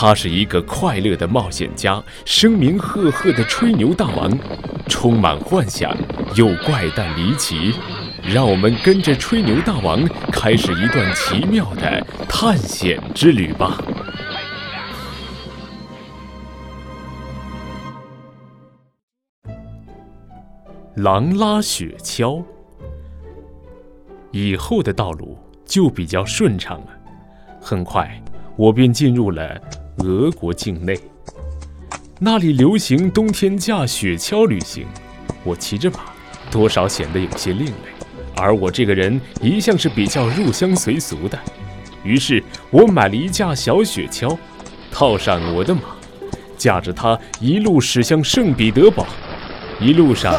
他是一个快乐的冒险家，声名赫赫的吹牛大王，充满幻想又怪诞离奇。让我们跟着吹牛大王开始一段奇妙的探险之旅吧！狼拉雪橇，以后的道路就比较顺畅了。很快，我便进入了俄国境内，那里流行冬天驾雪橇旅行。我骑着马，多少显得有些另类。而我这个人一向是比较入乡随俗的，于是我买了一架小雪橇，套上我的马，驾着它一路驶向圣彼得堡。一路上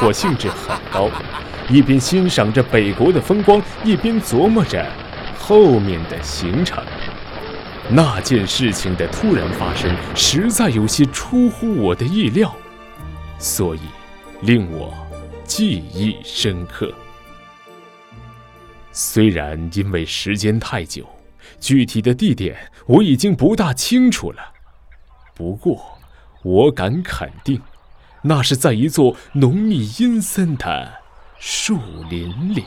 我兴致很高，一边欣赏着北国的风光，一边琢磨着后面的行程。那件事情的突然发生，实在有些出乎我的意料，所以令我记忆深刻。虽然因为时间太久，具体的地点我已经不大清楚了，不过我敢肯定，那是在一座浓密阴森的树林里。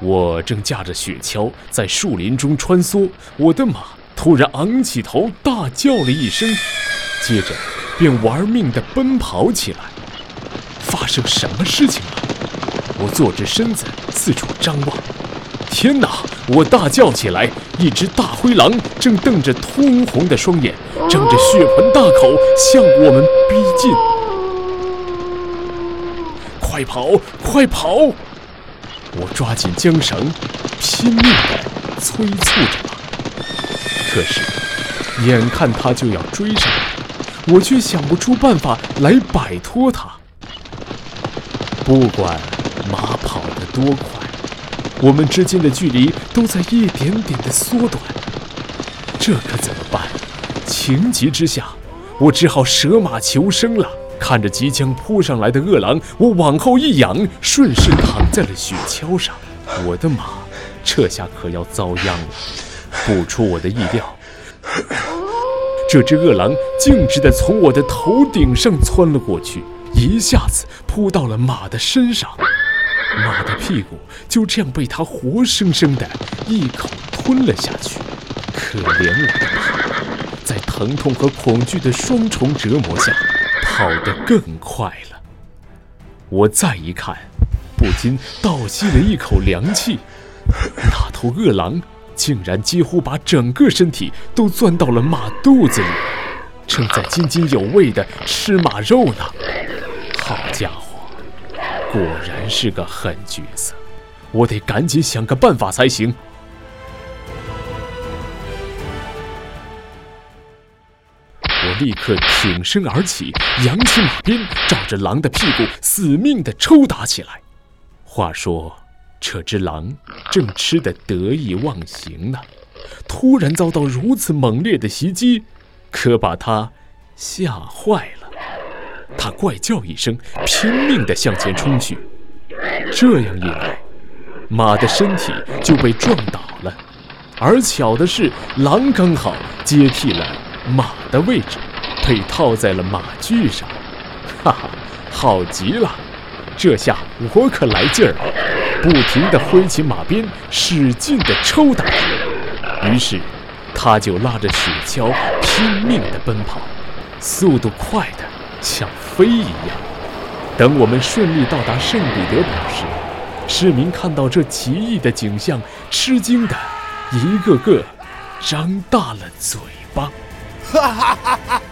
我正驾着雪橇在树林中穿梭，我的马突然昂起头，大叫了一声，接着便玩命地奔跑起来。发生什么事情了？我坐直身子，四处张望。天哪！我大叫起来。一只大灰狼正瞪着通红的双眼，张着血盆大口向我们逼近。快跑！快跑！我抓紧缰绳，拼命地催促着它。可是，眼看他就要追上来，我却想不出办法来摆脱他。不管。马跑得多快，我们之间的距离都在一点点的缩短。这可怎么办？情急之下，我只好舍马求生了。看着即将扑上来的饿狼，我往后一仰，顺势躺在了雪橇上。我的马这下可要遭殃了。不出我的意料，这只饿狼径直地从我的头顶上窜了过去，一下子扑到了马的身上。马的屁股就这样被它活生生的一口吞了下去。可怜我的马，在疼痛和恐惧的双重折磨下，跑得更快了。我再一看，不禁倒吸了一口凉气。那头饿狼竟然几乎把整个身体都钻到了马肚子里，正在津津有味地吃马肉呢。好家伙！果然是个狠角色，我得赶紧想个办法才行。立刻挺身而起，扬起马鞭，照着狼的屁股死命的抽打起来。话说，这只狼正吃得得意忘形呢，突然遭到如此猛烈的袭击，可把它吓坏了。他怪叫一声，拼命地向前冲去。这样一来，马的身体就被撞倒了。而巧的是，狼刚好接替了马的位置，被套在了马具上。哈哈，好极了！这下我可来劲儿了，不停地挥起马鞭，使劲地抽打。于是，他就拉着雪橇拼命地奔跑，速度快的。像飞一样。等我们顺利到达圣彼得堡时，市民看到这奇异的景象，吃惊的一个个张大了嘴巴。哈哈哈哈！